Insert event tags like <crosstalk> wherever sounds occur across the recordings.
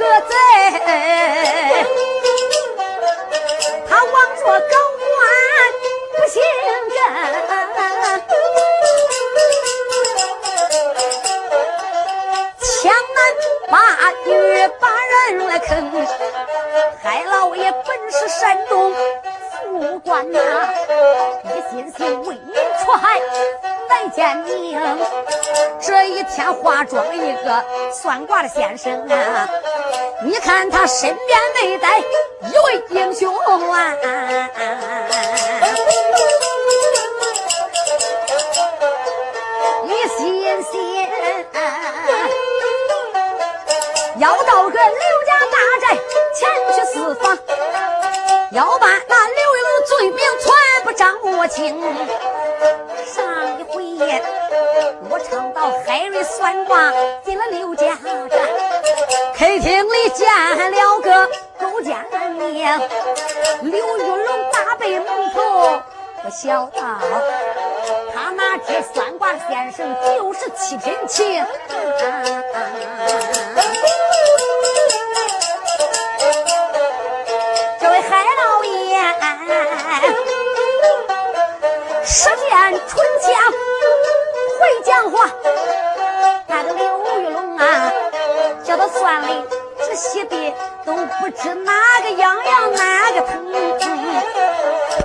哎，这这一天化妆一个算卦的先生啊，你看他身边没带一位英雄啊。一心心要到个刘家大宅前去四访，要把那刘玉龙罪名全部掌握清。我唱到海瑞算卦进了刘家寨，K 厅里见了个勾践娘，刘玉龙大被蒙头，我想到他那只算卦先生就是七品琴。这位海老爷，舌剑唇枪会讲话，那个刘玉龙啊，叫他算了这些的都不知哪个痒痒哪个疼。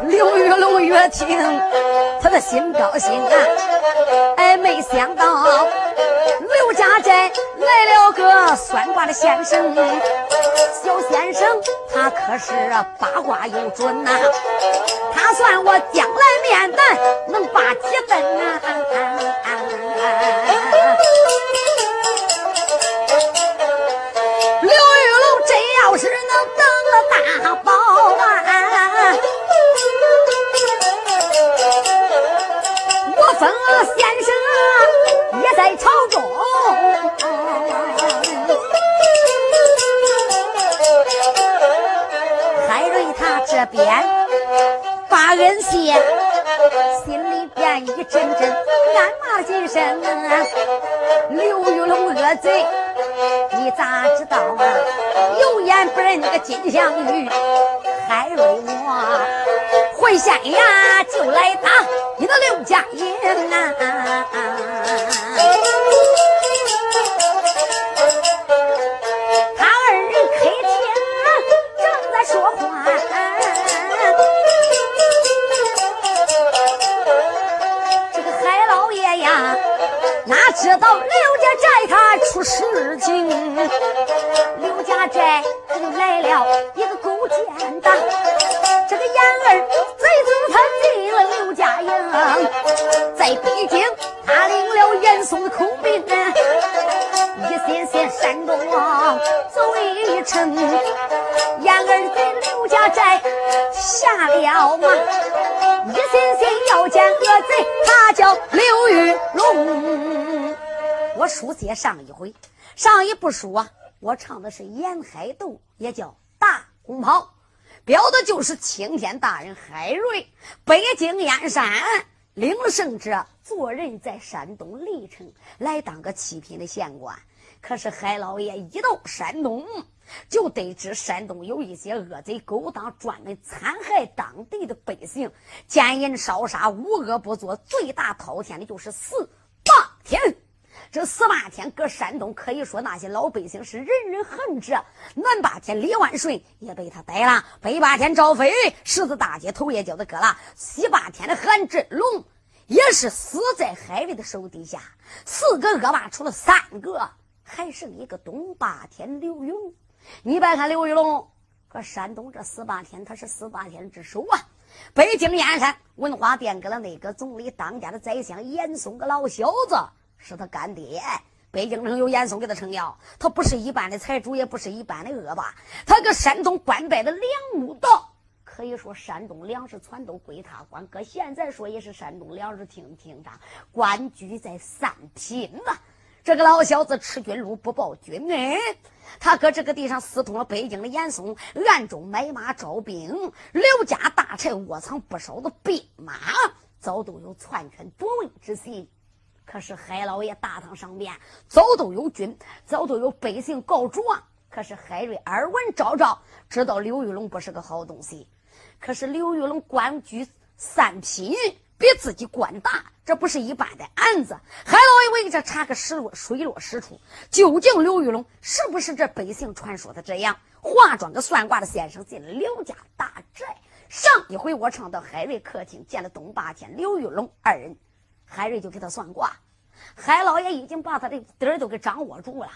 刘玉龙越听，他的心高兴啊！哎，没想到刘家寨来了个算卦的先生，小先生他可是八卦有准呐、他算我将来面蛋能把几分呐、我封了先生也在朝中。海瑞他这边把恩谢，心里边一阵阵暗骂了几声！刘玉龙恶贼，你咋知道啊？有眼不认那个金镶玉，海瑞我先呀，就来打一个刘家营啊！他二人开庭正在说话，这个海老爷呀，哪知道刘家寨他出事情，刘家寨他就来了一个勾践的，这个燕儿。在北京他领了严嵩的口兵，一线线山东走一程，燕儿在刘家寨下了马，一心心要见恶贼，他叫刘玉龙。我书写上一回，上一部书啊。我唱的是沿海斗，也叫大红袍，标的就是青天大人海瑞北京燕山领胜者，做人在山东历城来当个七品的县官。可是海老爷一到山东，就得知山东有一些恶贼勾当，专门残害当地的百姓，奸淫烧杀，无恶不作，罪大滔天的就是四霸天。这司马天，搁山东可以说那些老百姓是人人恨之。南霸天，李万顺也被他逮了；北霸天，赵飞十字大街头也叫他割了；西霸天的韩振龙也是死在海瑞的手底下。四个恶霸出了三个，还剩一个东霸天刘玉龙。你别看刘玉龙搁山东这十八天，他是十八天之首啊。北京燕山文化殿搁了那个总理当家的宰相严嵩个老小子。是他干爹，北京城有严嵩给他撑腰，他不是一般的财主，也不是一般的恶霸，他搁山东官拜的梁武道，可以说山东粮食全都归他管，搁现在说也是山东粮食厅厅长，官居在三品呐。这个老小子吃军禄不报军恩，他搁这个地上私通了北京的严嵩，暗中买马招兵，刘家大寨窝藏不少的兵马，早都有篡权夺位之心。可是海老爷大堂上边早都有军，早都有百姓告状。可是海瑞耳闻昭昭，知道刘玉龙不是个好东西。可是刘玉龙官居三品，比自己官大，这不是一般的案子。海老爷为这查个水落水落石出，究竟刘玉龙是不是这百姓传说的这样？化妆个算卦的先生进了刘家大寨。上一回我唱到海瑞客厅见了东八天刘玉龙二人。海瑞就给他算卦，海老爷已经把他的底儿都给掌握住了，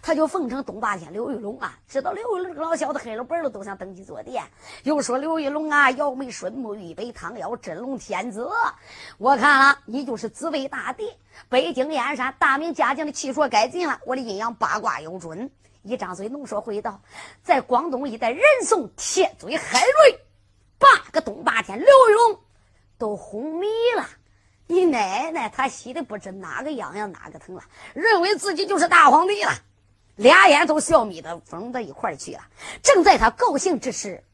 他就奉承东霸天刘玉龙啊，知道刘玉龙这个老小子黑了本了，都想登基坐殿。又说刘玉龙啊，摇眉顺目，玉杯汤腰，真龙天子。我看了，你就是紫薇大帝，北京燕山大名嘉靖的气数该尽了。我的阴阳八卦有准，一张嘴浓说会道，在广东一带人送铁嘴海瑞，八个东霸天刘玉龙都哄迷了。你奶奶，他喜的不知哪个痒痒哪个疼了，认为自己就是大皇帝了，俩眼都笑眯的缝到一块去了。正在他高兴之时，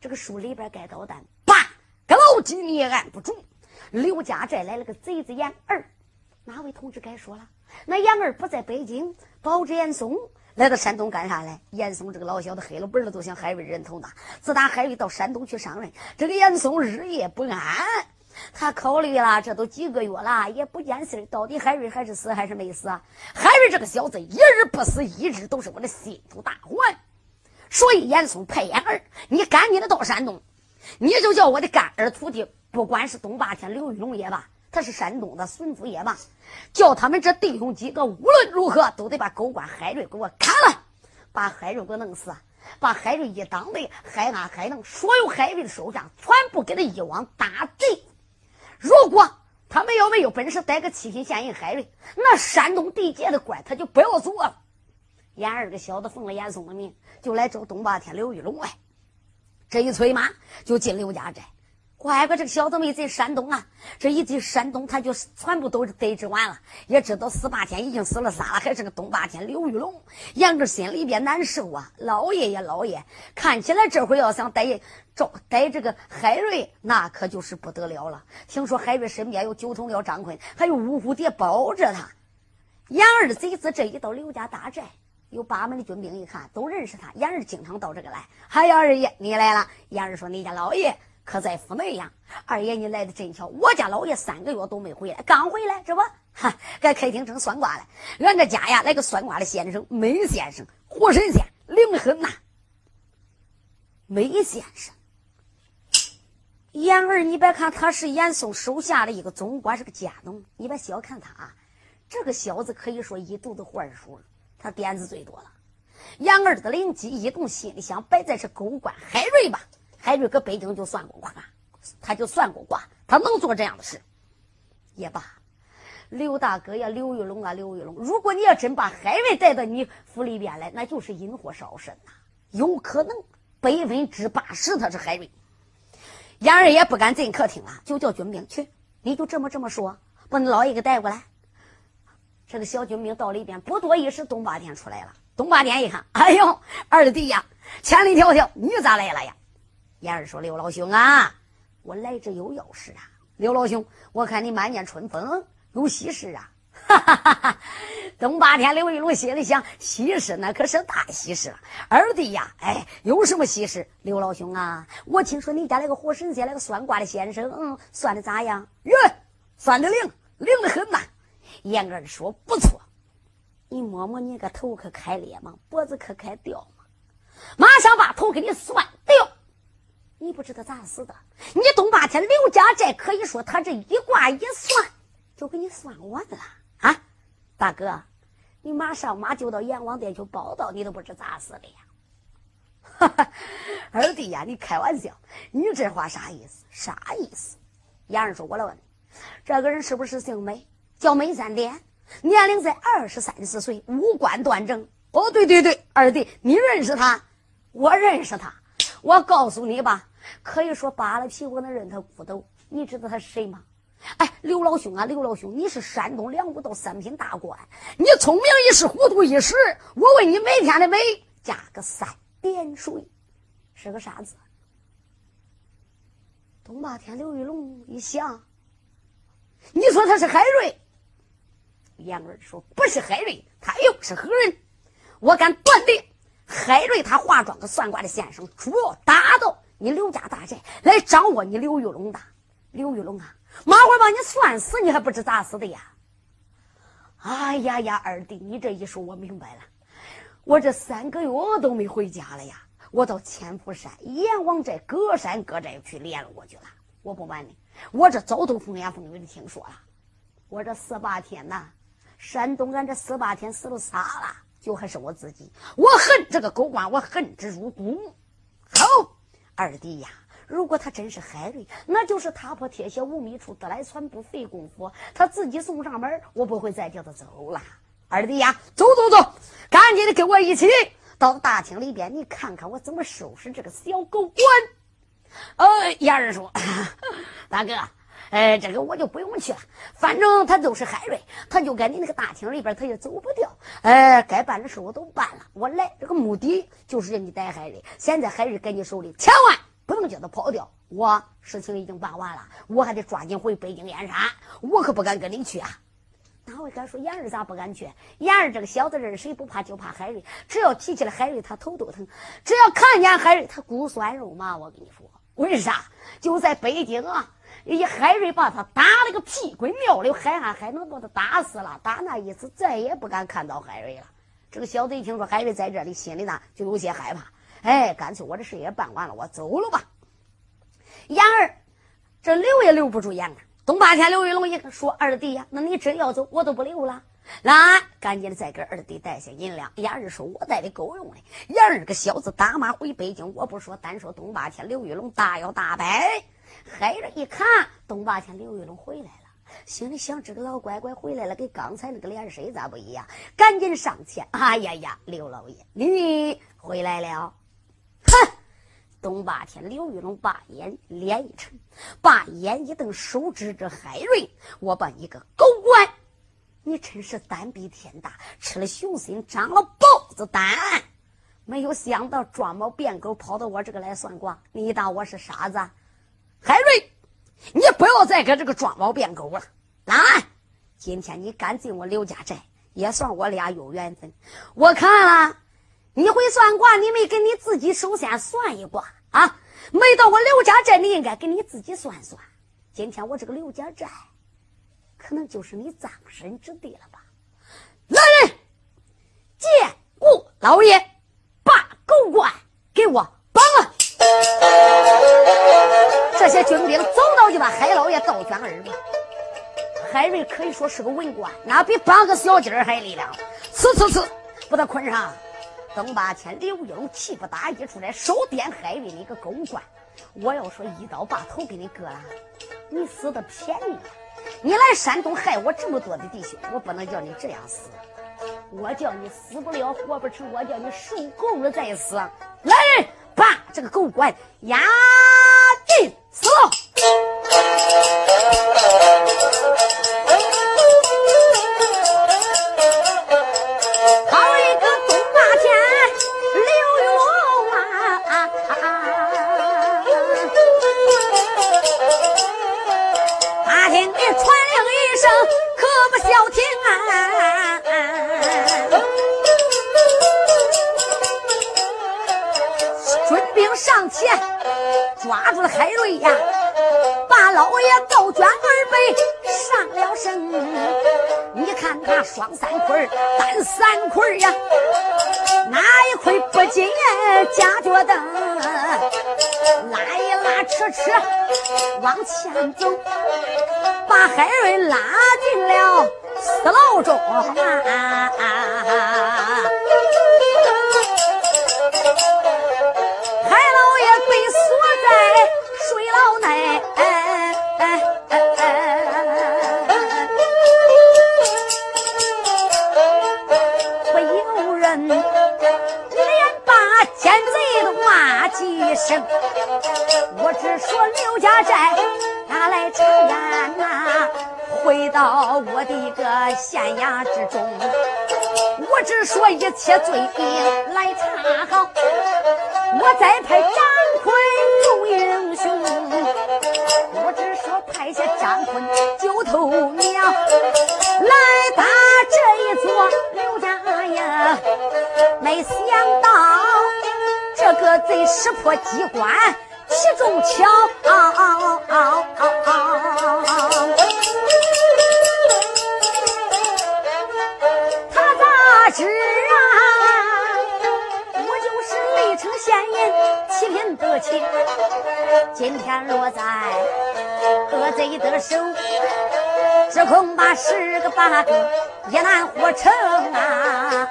这个书里边该捣蛋，叭，个老鸡你也按不住。刘家寨来了个贼子严二，哪位同志该说了？那严二不在北京，保着严嵩来到山东干啥来？严嵩这个老小子黑了本了，都想海瑞人头呢。自打海瑞到山东去上任，这个严嵩日夜不安。他考虑了，这都几个月了，也不见信到底海瑞还是死还是没死？海瑞这个小子一日不死，一日都是我的心腹大患。所以严嵩派严儿，你赶紧的到山东，你就叫我的干儿徒弟，不管是东霸天刘玉龙也罢，他是山东的孙夫也罢，叫他们这弟兄几个无论如何都得把狗官海瑞给我砍了，把海瑞给我弄死，把海瑞一党的海安海能所有海瑞的手下全部给他一网打尽。如果他们要没有本事逮个七品县令海瑞，那山东地界的官他就不要做了。严二个小子奉了严嵩的命，就来找东霸天刘玉龙来。这一催马就进刘家寨。乖乖，这个小子没进山东啊！这一进山东，他就全部都得知完了。也知道四八天已经死了仨了，还是个东八天刘玉龙。杨志心里边难受啊！老爷爷，老爷，看起来这会要想逮招逮这个海瑞，那可就是不得了了。听说海瑞身边有九头鸟张坤，还有五蝴蝶保着他。杨二贼子这一到刘家大寨，有八门的军兵一看都认识他。杨二经常到这个来。嗨，二爷，你来了。杨二说：“你家老爷。”可在府内呀，二爷你来的真巧，我家老爷三个月都没回来，刚回来，这不，哈，该开庭成算卦了。俺这家呀，来个算卦的先生，梅先生，活神仙，灵得很呐。梅先生，严儿，你别看他是严嵩手下的一个总管，是个家农，你别小看他啊，这个小子可以说一肚子坏水，他点子最多了。杨二的灵机一动，心里想：摆在这狗官海瑞吧。海瑞搁北京就算过卦，他就算过卦，他能做这样的事也罢。刘大哥呀，刘玉龙啊，刘玉龙，如果你要真把海瑞带到你府里边来，那就是引火烧身呐，有可能百分之八十他是海瑞。杨二也不敢进客厅了，就叫军兵去，你就这么这么说，把你老爷给带过来。这个小军兵到里边，不多一时，东八天出来了。东八天一看，哎呦，二弟呀，千里迢迢，你咋来了呀？燕儿说：“刘老兄啊，我来这有要事啊。刘老兄，我看你满面春风，有喜事啊。”哈哈哈哈东八天，刘玉龙心里想：喜事那可是大喜事了。二弟呀，哎，有什么喜事？刘老兄啊，我听说你家那个活神仙，那个算卦的先生，嗯，算的咋样？哟，算的灵，灵的很呐。严二说：“不错。你摸摸你个头，可开裂吗？脖子可开掉吗？马上把头给你算。”你不知道咋死的？你东八天刘家寨可以说他这一卦一算，就给你算完了啊！大哥，你马上马就到阎王殿去报道，你都不知咋死的呀！哈哈，二弟呀，你开玩笑，你这话啥意思？啥意思？杨人说：“我来问你，这个人是不是姓梅？叫梅三点，年龄在二十三四岁，五官端正。哦，对对对，二弟，你认识他？我认识他。我告诉你吧。”可以说扒了皮我能认他骨头。你知道他是谁吗？哎，刘老兄啊，刘老兄，你是山东两武道三品大官，你聪明一时，糊涂一时。我问你，每天的每加个三点水，是个啥字？东霸天刘玉龙一想，你说他是海瑞？杨儿说不是海瑞，他又是何人？我敢断定，海瑞他化妆个算卦的先生，主要打到。你刘家大寨来掌握你刘玉龙的，刘玉龙啊，马会把你算死，你还不知咋死的呀？哎呀呀，二弟，你这一说，我明白了。我这三个月都没回家了呀，我到千佛山、阎王寨各山各寨去练了过去了。我不瞒你，我这早都风言风语的听说了。我这四八天呐，山东俺这四八天死了仨了，就还是我自己。我恨这个狗官，我恨之入骨。好。二弟呀，如果他真是海瑞，那就是踏破铁鞋无觅处，得来全不费工夫。他自己送上门，我不会再叫他走了。二弟呀，走走走，赶紧的跟我一起到大厅里边，你看看我怎么收拾这个小狗官。呃，燕儿说：“ <laughs> 大哥，哎，这个我就不用去了，反正他都是海瑞，他就在你那个大厅里边，他也走不掉。哎，该办的事我都办了，我来这个目的就是让你逮海瑞。现在海瑞在你手里，千万不能叫他跑掉。我事情已经办完了，我还得抓紧回北京燕山，我可不敢跟你去啊。哪位敢说燕儿咋不敢去？燕儿这个小子认谁不怕，就怕海瑞。只要提起来海瑞，他头都疼；只要看见海瑞，他骨酸肉麻。我跟你说，为啥？就在北京啊。一海瑞把他打了个屁滚尿流，海安还能把他打死了。打那一次，再也不敢看到海瑞了。这个小子一听说海瑞在这里，心里呢就有些害怕。哎，干脆我这事也办完了，我走了吧。杨儿这留也留不住杨儿。东八天刘玉龙一说：“二弟呀，那你真要走，我都不留了。来，赶紧的再给二弟带些银两。”杨儿说：“我带的够用的。”燕儿个小子打马回北京，我不说，单说东八天刘玉龙大摇大摆。海瑞一看东八天刘玉龙回来了，心里想：这个老乖乖回来了，跟刚才那个脸谁咋不一样？赶紧上前，哎呀呀，刘老爷，你回来了！哼！东八天刘玉龙把眼脸一沉，把眼一瞪，手指着海瑞：“我把你个狗官，你真是胆比天大，吃了熊心，长了豹子胆！没有想到装猫变狗，跑到我这个来算卦，你当我是傻子？”海瑞，你不要再搁这个装猫变狗了。来，今天你敢进我刘家寨，也算我俩有缘分。我看了，你会算卦，你没给你自己首先算一卦啊？没到我刘家寨，你应该给你自己算算。今天我这个刘家寨，可能就是你葬身之地了吧？来人，见过老爷，把狗官给我绑了。这些军兵走到就把海老爷倒卷耳边。海瑞可以说是个文官，那比绑个小鸡儿还力量。呲呲呲，把他捆上。等八千，刘玉龙气不打一处来，手点海瑞的一个狗官。我要说一刀把头给你割了，你死的便宜。你来山东害我这么多的弟兄，我不能叫你这样死。我叫你死不了活不成，我叫你受够了再死。来人，把这个狗官押进死抓住了海瑞呀，把老爷倒卷二背上了身。你看他双三捆单三捆呀，哪一捆不紧夹脚蹬，拉一拉扯扯往前走，把海瑞拉进了死牢中啊！海我只说刘家寨拿来查验呐，回到我的个县衙之中，我只说一切罪名来查好，我再派张坤众英雄，我只说派下张坤九头鸟来打这一座刘家呀，没想到这个贼识破机关，其中巧。他咋知啊？我就是历城县人，七品得情，今天落在恶贼的手，只恐怕十个八个也难活成啊！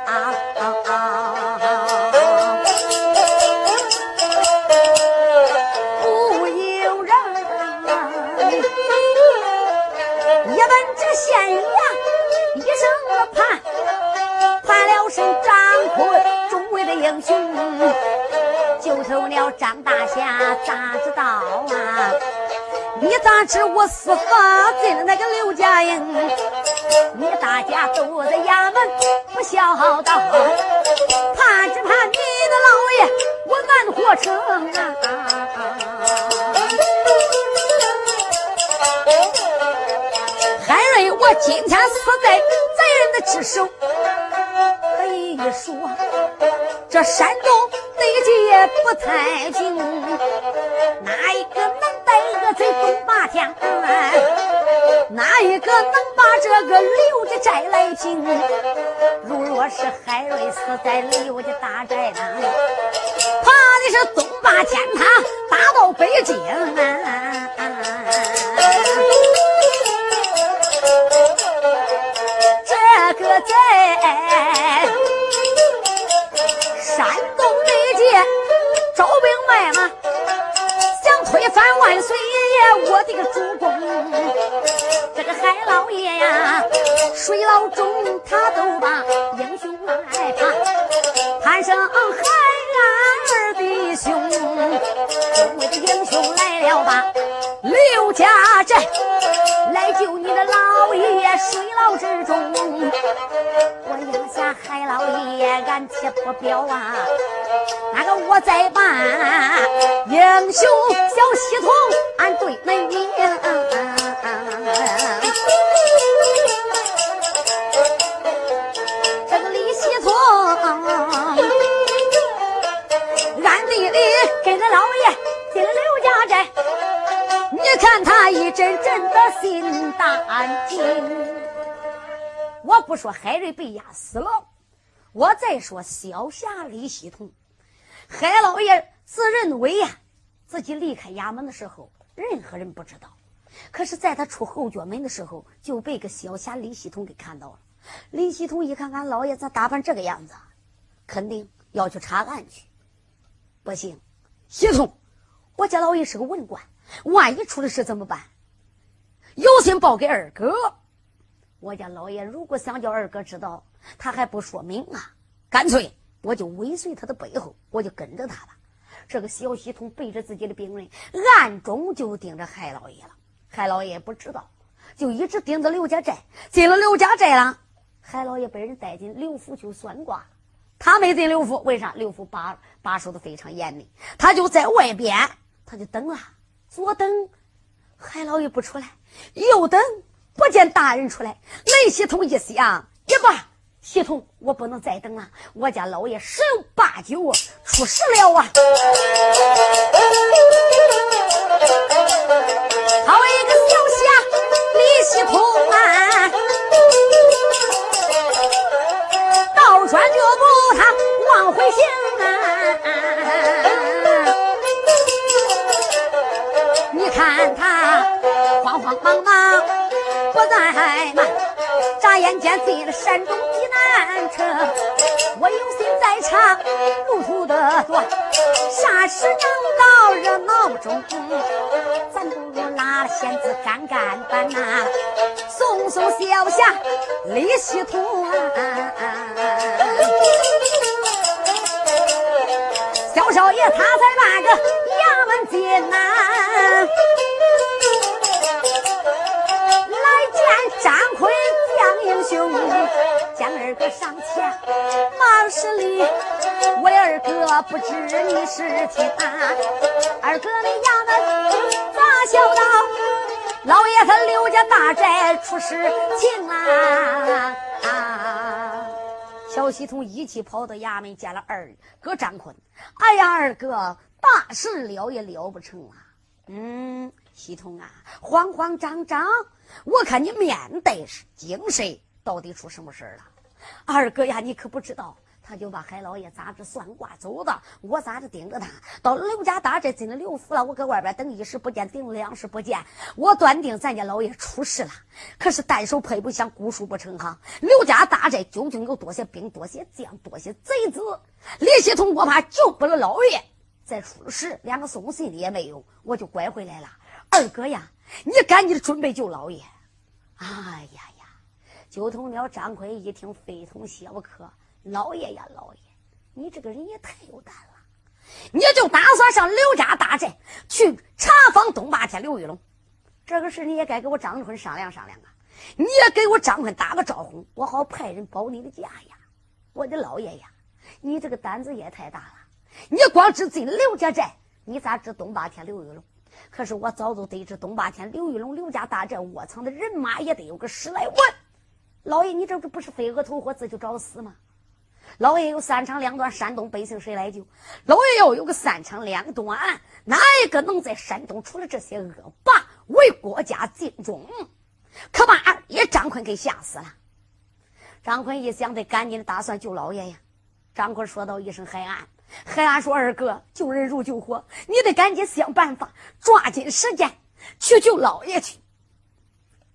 张大侠，咋知道啊？你咋知我司法进了那个刘家营？你大家都在衙门不孝道，盼只盼你的老爷我难活成啊！海瑞，我今天死在贼人的之手，可以说这山东地界不太平，哪一个能把这个刘家寨来平？如若是海瑞死在刘家大寨上，怕的是东霸天他打到北京啊！这个在山东地界招兵买马，想推翻万岁爷我的个主公。这个海老爷呀，水牢中他都把英雄来盼，盼上海二弟兄，众位的英雄来了吧？刘家寨来救你的老爷水牢之中。我眼下海老爷俺且不表啊，那个我再把英雄小系统俺对门名。这个李系统暗地里跟着老爷进了刘家寨，你看他一阵阵的心胆惊。我不说海瑞被压死了，我再说小侠李系统。海老爷自认为呀，自己离开衙门的时候，任何人不知道。可是，在他出后脚门的时候，就被个小侠李系统给看到了。李系统一看，俺老爷咋打扮这个样子？肯定要去查案去。不行，系统，我家老爷是个文官，万一出了事怎么办？有心报给二哥。我家老爷如果想叫二哥知道，他还不说明啊，干脆我就尾随他的背后，我就跟着他吧。这个小系统背着自己的兵人，暗中就盯着海老爷了。海老爷不知道，就一直盯着刘家寨。进了刘家寨了，海老爷被人带进刘府去算卦。他没进刘府，为啥？刘府把把守的非常严密，他就在外边，他就等了，左等海老爷不出来，右等不见大人出来。雷系统一想，也罢。系统，我不能再等了，我家老爷十有八九出事了啊！好一个小侠李系统啊，倒转脚步他往回行啊！你看他慌慌忙忙不在慢，眨眼间进了山中。车，我有心在场，路途的多，啥时能到热闹中？咱不如拉了弦子干干板呐，送送小侠李希通。小少爷他在那个衙门进呐，英雄。将二哥上前，忙施礼。我的二哥不知你是听啊？二哥你衙门咋笑道？老爷他刘家大寨出事情啊！小西从一起跑到衙门见了二哥张坤。哎呀，二哥大事了也了不成啊！嗯，西通啊，慌慌张张，我看你面带是精神。到底出什么事了，二哥呀，你可不知道，他就把海老爷咋着算卦走的，我咋着盯着他，到刘家大寨进了刘府了，我搁外边等一时不见，等两时不见，我断定咱家老爷出事了。可是单手配不响，孤树不成行。刘家大寨究竟有多些兵，多些将，多些贼子？李希通我怕救不了老爷，再出了事，连个送信的也没有，我就拐回来了。二哥呀，你赶紧准备救老爷。哎呀呀！九头鸟张奎一听，非同小可。老爷呀，老爷，你这个人也太有胆了！你就打算上刘家大寨去查访东霸天刘玉龙？这个事你也该给我张坤商量商量啊！你也给我张坤打个招呼，我好派人保你的家呀！我的老爷呀，你这个胆子也太大了！你光知进刘家寨，你咋知东霸天刘玉龙？可是我早就得知东八天刘玉龙刘家大寨窝藏的人马也得有个十来万。老爷，你这不是飞蛾投火，自去找死吗？老爷有三长两短，山东百姓谁来救？老爷要有个三长两短，哪一个能在山东除了这些恶霸为国家尽忠？可把二爷张坤给吓死了。张坤一想，得赶紧的打算救老爷呀。张坤说道一声：“海安。”海安说：“二哥，救人如救火，你得赶紧想办法，抓紧时间去救老爷去。”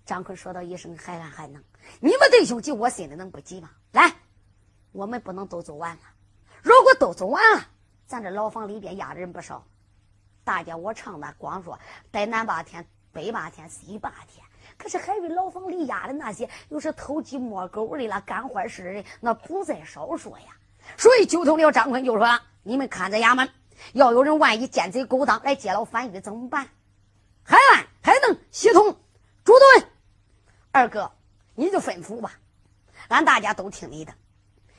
张坤说道一声：“海安还能。”你们弟兄急，我心里能不急吗？来，我们不能都走完了。如果都走完了，咱这牢房里边压的人不少。大家我唱的，光说待南八天、北八天、西八天，可是海瑞牢房里压的那些，又是偷鸡摸狗的了，干坏事的人，那不在少数呀。所以九头鸟张坤就说：“你们看着衙门，要有人万一奸贼勾当来劫牢反狱怎么办？海安、海能、系统、朱盾，二哥。”你就吩咐吧，俺大家都听你的。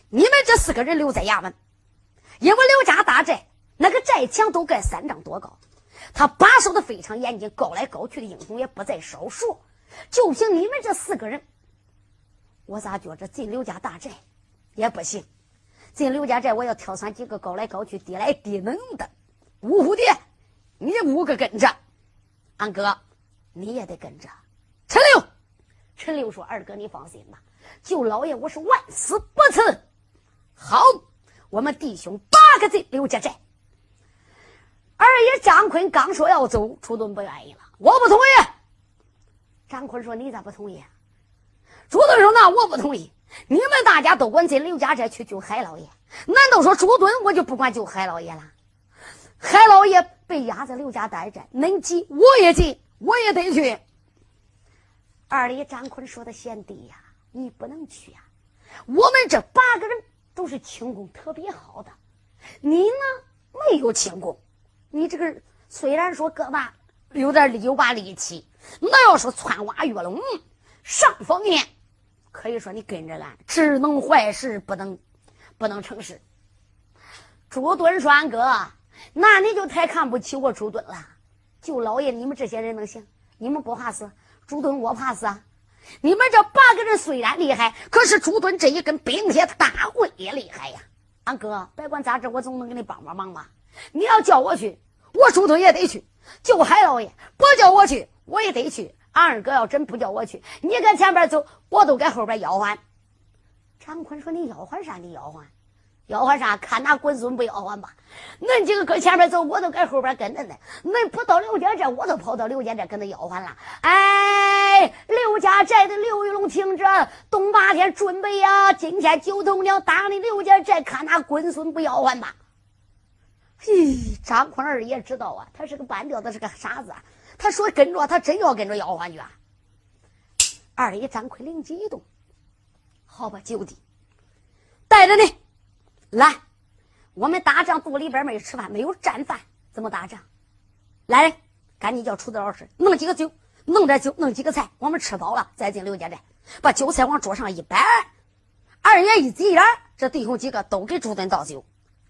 你们这四个人留在衙门，因为刘家大寨那个寨墙都盖三丈多高，他把守的非常严谨，高来高去的英雄也不在少数。就凭你们这四个人，我咋觉着进刘家大寨也不行？进刘家寨，我要挑选几个高来高去、低来低能的五虎的，你五个跟着，俺哥你也得跟着，陈六。陈六说：“二哥，你放心吧，救老爷我是万死不辞。好，我们弟兄八个进刘家寨。”二爷张坤刚说要走，楚盾不愿意了，我不同意。张坤说：“你咋不同意？朱敦说：“那我不同意。你们大家都管进刘家寨去救海老爷，难道说朱敦我就不管救海老爷了？海老爷被压在刘家寨寨，恁急我也急，我也得去。”二里张坤说的：“贤弟呀，你不能去呀！我们这八个人都是轻功特别好的，你呢没有轻功，你这个虽然说胳膊有点有把力气，那要是窜挖跃龙上方面，可以说你跟着俺只能坏事，不能不能成事。朱敦说：“俺哥，那你就太看不起我朱敦了。就老爷，你们这些人能行？你们不怕死？”朱敦，我怕死啊！你们这八个人虽然厉害，可是朱敦这一根冰铁大棍也厉害呀！俺哥，别管咋着，我总能给你帮帮忙吧。你要叫我去，我朱敦也得去救海老爷；不叫我去，我也得去。俺二哥要真不叫我去，你搁前边走，我都搁后边吆喝。张坤说：“你吆唤啥？你吆唤？”吆唤啥？看那滚孙不吆唤吧？恁几个搁前面走，我都搁后边跟着呢。恁不到刘家寨，我都跑到刘家寨跟他吆唤了。哎，刘家寨的刘玉龙听着，东八天准备呀，今天九头鸟打你刘家寨，看那滚孙不吆唤吧。嘿，张坤二爷知道啊，他是个半吊子，是个傻子。他说跟着他真要跟着吆喝去啊。二爷张奎灵机一动，好吧，九弟，带着你。来，我们打仗肚里边没吃饭，没有战饭，怎么打仗？来人，赶紧叫厨子老师弄几个酒，弄点酒，弄几个菜，我们吃饱了再进刘家寨，把酒菜往桌上一摆。二爷一急眼，这弟兄几个都给朱敦倒酒。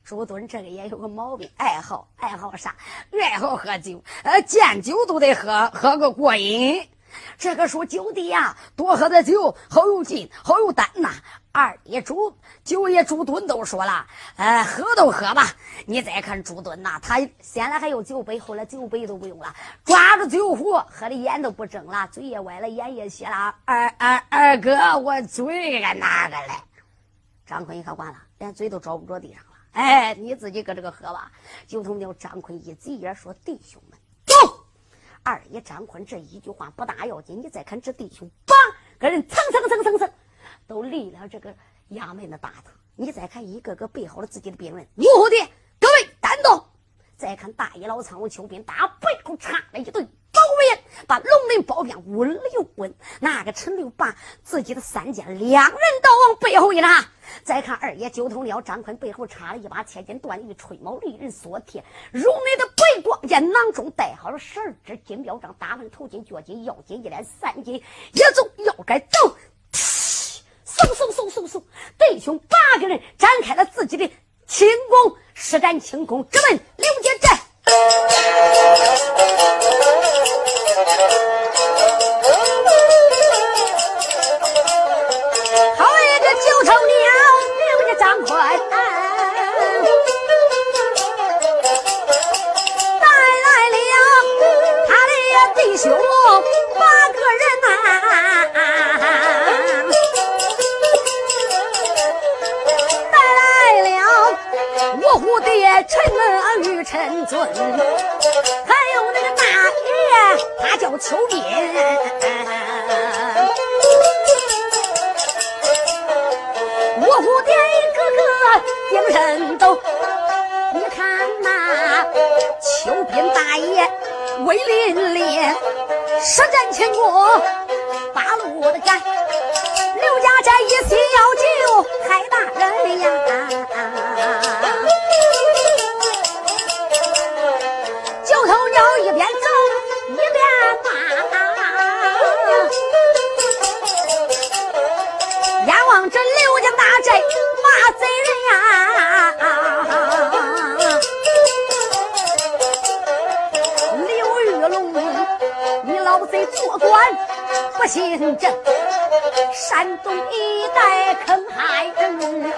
朱敦这个也有个毛病，爱好爱好啥？爱好喝酒，呃，见酒都得喝，喝个过瘾。这个说酒的呀，多喝点酒好有劲，好有胆呐。二爷朱九爷朱墩都说了，呃，喝都喝吧。你再看朱墩呐，他先来还有酒杯，后来酒杯都不用了，抓住酒壶喝的眼都不睁了，嘴也歪了，眼也斜了。二二二哥，我嘴俺拿个嘞。张坤一看完了，连嘴都找不着地上。哎，你自己搁这个喝吧。就从叫张坤一挤眼说：“弟兄们，走。”二爷张坤这一句话不大要紧，你再看这弟兄，梆，个人蹭蹭蹭蹭蹭。都立了这个衙门的大堂，你再看一个个备好了自己的兵刃，牛虎的各位单刀。再看大爷老苍丘兵打背后插了一顿宝鞭，把龙门宝鞭稳了又稳。那个陈六把自己的三剑两人刀往背后一插。再看二爷九头鸟张坤背后插了一把千斤断玉吹毛利刃锁铁，如内的白光剑囊中带好了十二支金标章，打完头巾脚巾腰巾一连三斤，一走腰杆走。嗖嗖嗖嗖嗖！弟兄八个人展开了自己的轻功，施展轻功，直奔刘家寨。兄八个人呐。带来了我虎爹陈恩与陈尊，还有那个大爷，他叫邱斌。我虎爹一个个精神抖，你看那邱斌大爷威凛凛，十战轻功八路的赶，刘家寨一心要救海大人呀。不信正，山东一带坑害人，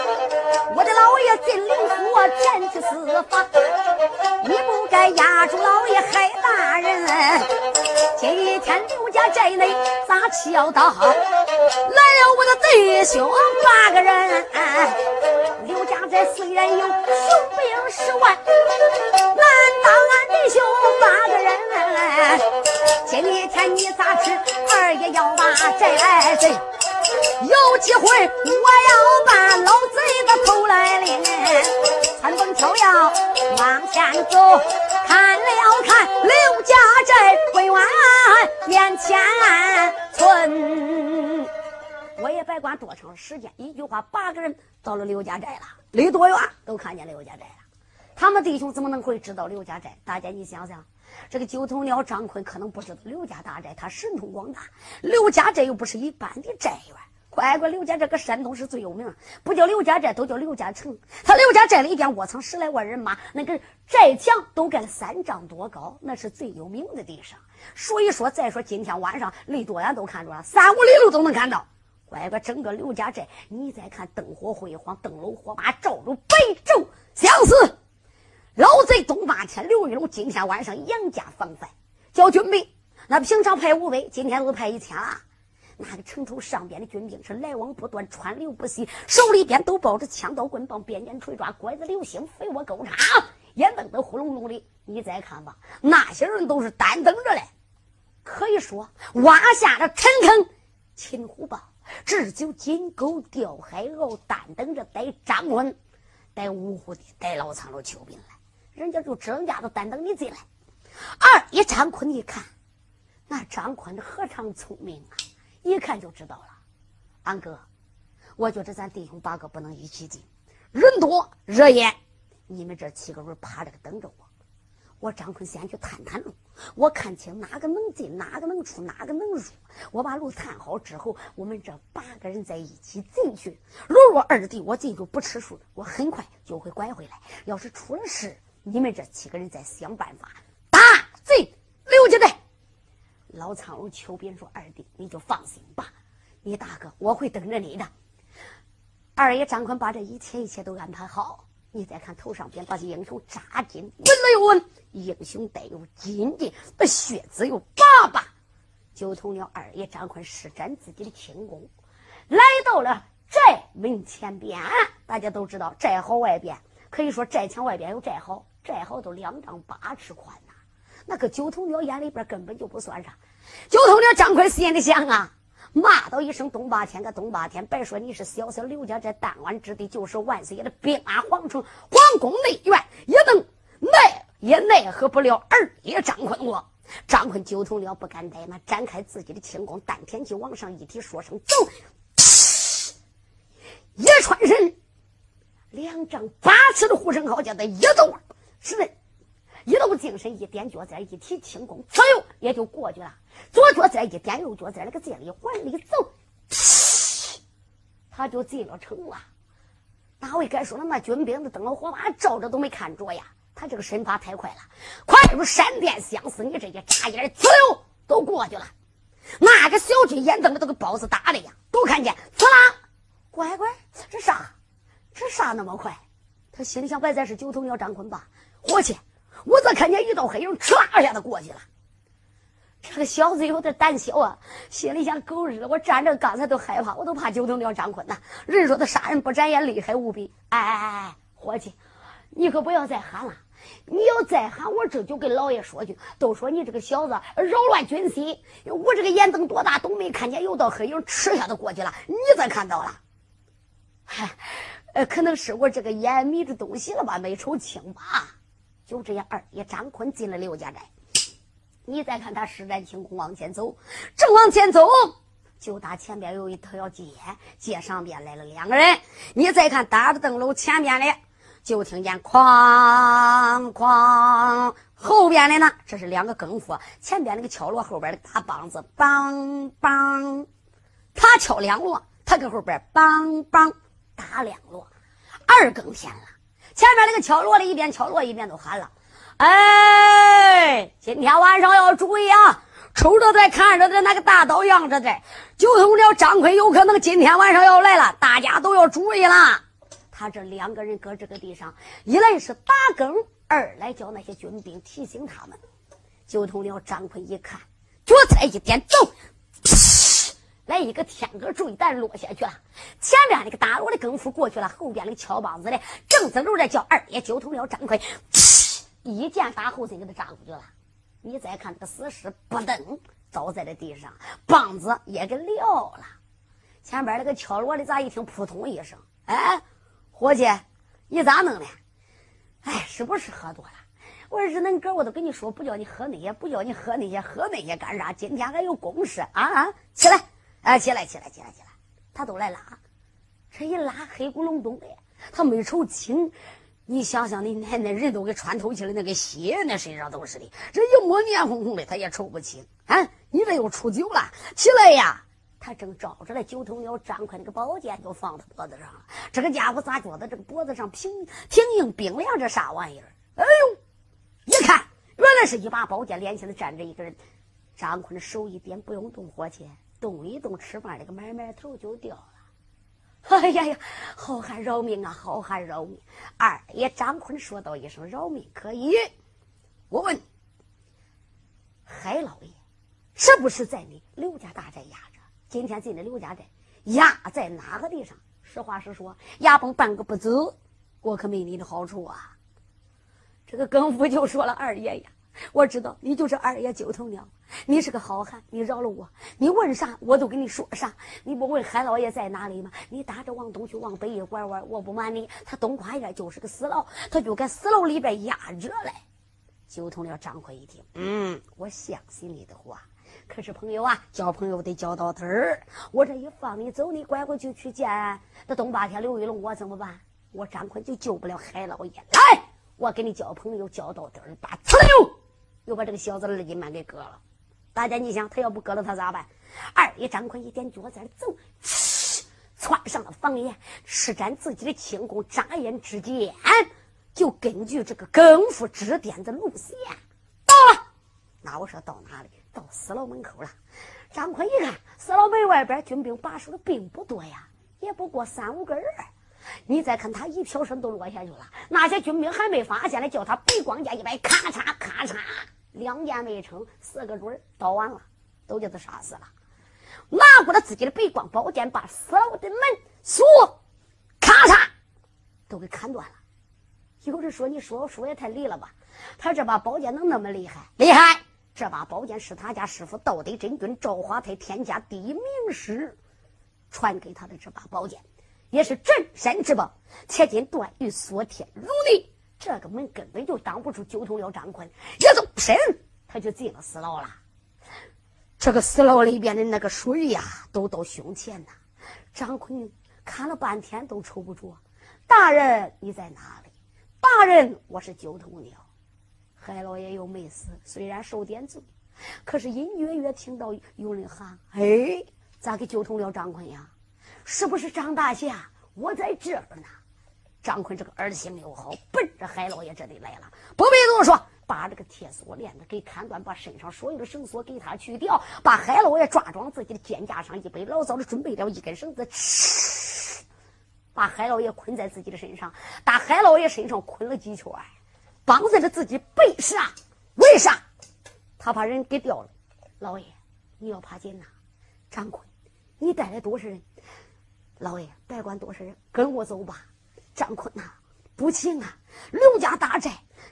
我的老爷进灵府前去司法。你不该压住老爷害大人！今天刘家寨内咋敲到？来了我的弟兄八个人。刘家寨虽然有雄兵十万，人。今天你咋知二爷要把寨来贼？机会，我要把老贼的头来领。窜蹦跳跃往前走，看了看刘家寨回完面前村。我也别管多长时间，一句话，八个人到了刘家寨了，离多远都看见刘家寨了。他们弟兄怎么能会知道刘家寨？大家你想想，这个九头鸟张坤可能不知道刘家大寨，他神通广大。刘家寨又不是一般的寨院，乖乖，刘家这个山东是最有名，不叫刘家寨，都叫刘家城。他刘家寨里边窝藏十来万人马，那个寨墙都盖了三丈多高，那是最有名的地方。所以说，再说，今天晚上离多远都看着了，三五里路都能看到。乖乖，整个刘家寨，你再看灯火辉煌，灯笼火把照着白昼相似。老贼东八天，刘玉龙今天晚上严加防范，叫军兵。那平常派五百，今天都派一千了。那个城头上边的军兵是来往不断，川流不息，手里边都抱着枪刀棍棒、鞭锏锤抓、拐子流星、飞窝钩叉，眼瞪得呼隆隆的。你再看吧，那些人都是单等着嘞。可以说，挖下了陈坑、擒虎豹、置酒金钩、钓海鳌，单等着逮张坤、逮五虎的、带老苍的求兵来。人家就这家都单等你进来。二一张坤一看，那张坤何尝聪明啊？一看就知道了。安哥，我觉得咱弟兄八个不能一起进，人多热眼。你们这七个人趴着等着我。我张坤先去探探路，我看清哪个能进，哪个能出，哪个能入。我把路探好之后，我们这八个人在一起进去。如果二弟我进去不吃数，我很快就会拐回来。要是出了事，你们这七个人再想办法打贼刘家寨。老苍龙邱斌说：“二弟，你就放心吧，你大哥我会等着你的。”二爷张坤把这一切一切都安排好。你再看头上边，把这英雄扎紧稳了又稳，英雄带有金金，那血字有八八。九头鸟二爷张坤施展自己的轻功，来到了寨门前边。大家都知道，寨壕外边可以说寨墙外边有寨壕，寨壕都两丈八尺宽呐。那个九头鸟眼里边根本就不算啥。九头鸟张坤心里想啊。骂道一声：“东八天，个东八天！别说你是小小刘家这弹丸之地，就是万岁爷的兵马皇城、皇宫内院，也能奈也奈何不了二爷张坤我。”张坤九头鸟不敢怠慢，展开自己的轻功，丹田气往上一提，说声“走”，<sniffs> 一穿身，两丈八尺的护身号叫他一动，是的一动精神，一点脚尖，一提轻功，呲溜也就过去了。左脚尖一点，右脚在那个这里往里走，他就进了城了。哪位该说了？那军兵的灯笼火把照着都没看着呀！他这个身法太快了，快如闪电相似。你这一眨眼，呲溜都过去了。那个小军眼瞪的都跟包子打的一样，都看见，呲啦！乖乖，这啥？这啥那么快？他心里想：白在是九头鸟张坤吧？伙计，我咋看见一道黑影唰一下子过去了？这个小子有点胆小啊，心里想：狗日的，我站着刚才都害怕，我都怕九头鸟张坤呐。人说他杀人不眨眼，厉害无比。哎哎哎，伙计，你可不要再喊了！你要再喊，我这就跟老爷说去。都说你这个小子扰乱军心，我这个眼瞪多大都没看见，有道黑影吃下都过去了，你咋看到了？嗨，呃，可能是我这个眼迷着东西了吧，没瞅清吧。就这样，二爷张坤进了刘家寨。你再看他施展轻功往前走，正往前走，就打前边有一条街，街上边来了两个人。你再看打着灯笼前边的，就听见哐哐，后边的呢，这是两个更夫，前边那个敲锣，后边的大梆子梆梆，他敲两锣，他跟后边梆梆打两锣，二更天了，前面那个敲锣的一边敲锣一边都喊了。哎，今天晚上要注意啊！瞅着在，看着的那个大刀样着在，就从了张奎有可能今天晚上要来了，大家都要注意了。他这两个人搁这个地上，一来是打更，二来叫那些军兵提醒他们。就同了张奎一看，脚踩一点，走，来一个天鸽坠弹落下去了。前面那个打锣的更夫过去了，后边那个敲梆子的正子楼在叫二爷，就同了张坤。一箭打后身给他扎过去了，你再看这个死尸不蹬倒在了地上，棒子也给撂了。前边那个敲锣的咋一听扑通一声？哎，伙计，你咋弄的？哎，是不是喝多了？我日能哥，我都跟你说，不叫你喝那些，不叫你喝那些，喝那些干啥？今天还有公事啊！起来，哎，起来，起来，起来，起来！他都来拉，这一拉黑咕隆咚的，他没瞅清。你想想，你奶奶人都给穿透气了那个血，那身上都是的，这一摸黏糊糊的，他也瞅不清啊！你这又出酒了，起来呀！他正照着了九头鸟张坤那个宝剑就放他脖子上了。这个家伙咋觉得这个脖子上平挺硬冰凉？这啥玩意儿？哎呦！一看，原来是一把宝剑，脸前的站着一个人。张坤手一点，不用动火气，动一动吃饭这个买卖头就掉了。哎呀呀！<laughs> 好汉饶命啊！好汉饶命！二爷张坤说道一声：“饶命可以。”我问海老爷，是不是在你刘家大寨压着？今天进的刘家寨，压在哪个地上？实话实说，压崩半个不走，我可没你的好处啊！这个更夫就说了：“二爷呀，<laughs> 我知道你就是二爷九头鸟。”你是个好汉，你饶了我。你问啥，我都跟你说啥。你不问海老爷在哪里吗？你打着往东去，往北一拐弯，我不瞒你，他东跨院就是个死牢，他就搁死牢里边压着嘞。九头鸟张奎一听，嗯，我相信你的话。可是朋友啊，交朋友得交到底儿。我这一放你走，你拐过去去见那东八天刘玉龙，我怎么办？我张坤就救不了海老爷。来，我跟你交朋友交到底儿，把呲溜，又把这个小子二斤半给割了。大家，你想他要不割了他咋办？二爷张坤一点脚在走，窜上了房檐，施展自己的轻功，眨眼之间就根据这个功夫指点的路线到了。那我说到哪里？到死牢门口了。张坤一看，死牢门外边军兵把守的并不多呀，也不过三五个人。你再看他一飘身都落下去了，那些军兵还没发现呢，叫他背光剑一摆，咔嚓咔嚓。两箭没成，四个准刀完了，都叫他杀死了。拿过了自己的背光宝剑，把死牢的门锁，咔嚓，都给砍断了。有人说：“你说说也太离了吧？他这把宝剑能那么厉害？厉害！这把宝剑是他家师傅道德真君赵华泰天下第一名师传给他的这把宝剑，也是镇山之宝。且今断玉锁天如泥。”这个门根本就挡不住九头鸟张坤，一纵身他就进了死牢了。这个死牢里边的那个水呀，都到胸前呐。张坤看了半天都瞅不着。大人你在哪里？大人，我是九头鸟。海老爷又没死，虽然受点罪，可是隐约约听到有人喊：“哎，咋给九头鸟张坤呀？是不是张大侠？我在这儿呢。”张坤这个儿心又好，奔着海老爷这里来了。不必多说，把这个铁锁链子给砍断，把身上所有的绳索给他去掉，把海老爷抓装自己的肩胛上，一背老早的准备了一根绳子，<sniffs> 把海老爷捆在自己的身上，打海老爷身上捆了几圈，绑在了自己背上。为啥？他把人给掉了。老爷，你要怕紧呐。张坤，你带来多少人？老爷，别管多少人，跟我走吧。张坤呐，不行啊！刘家大寨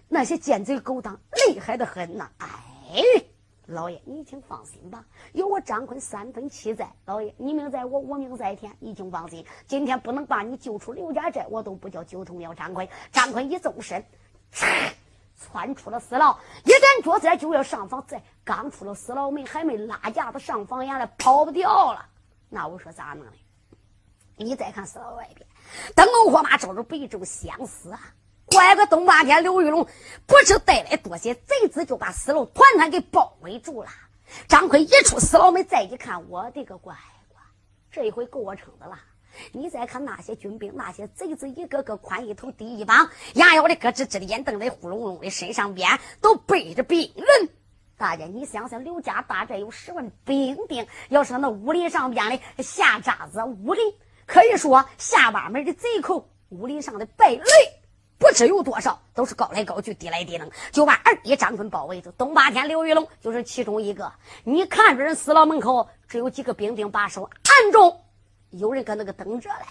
那些奸贼勾当厉害的很呐！哎，老爷，你请放心吧，有我张坤三分七在。老爷，你命在我，我命在天，你请放心。今天不能把你救出刘家寨，我都不叫九头鸟张坤。张坤一纵身，窜出了死牢，一踮脚尖就要上房。在刚出了死牢门，还没拉架子上房檐来，跑不掉了。那我说咋弄的？你再看死牢外边。灯笼火把照着北周相思啊！怪个东八天刘玉龙不知带来多些贼子，就把死牢团团给包围住了。张奎一出死牢门，再一看，我的个乖乖，这一回够我撑的了。你再看那些军兵，那些贼子，一个个宽一头，低一膀，牙咬的咯吱吱的，眼瞪的呼隆隆的，身上边都背着兵刃。大家，你想想，刘家大寨有十万兵丁，要是那武林上边的下渣子，武林。可以说，下八门的贼寇，武林上的败类，不知有多少，都是高来高去，低来低能，就把二爷张坤包围住。东八天刘玉龙就是其中一个。你看着人死了门口只有几个兵丁把守，暗中有人搁那个等着嘞。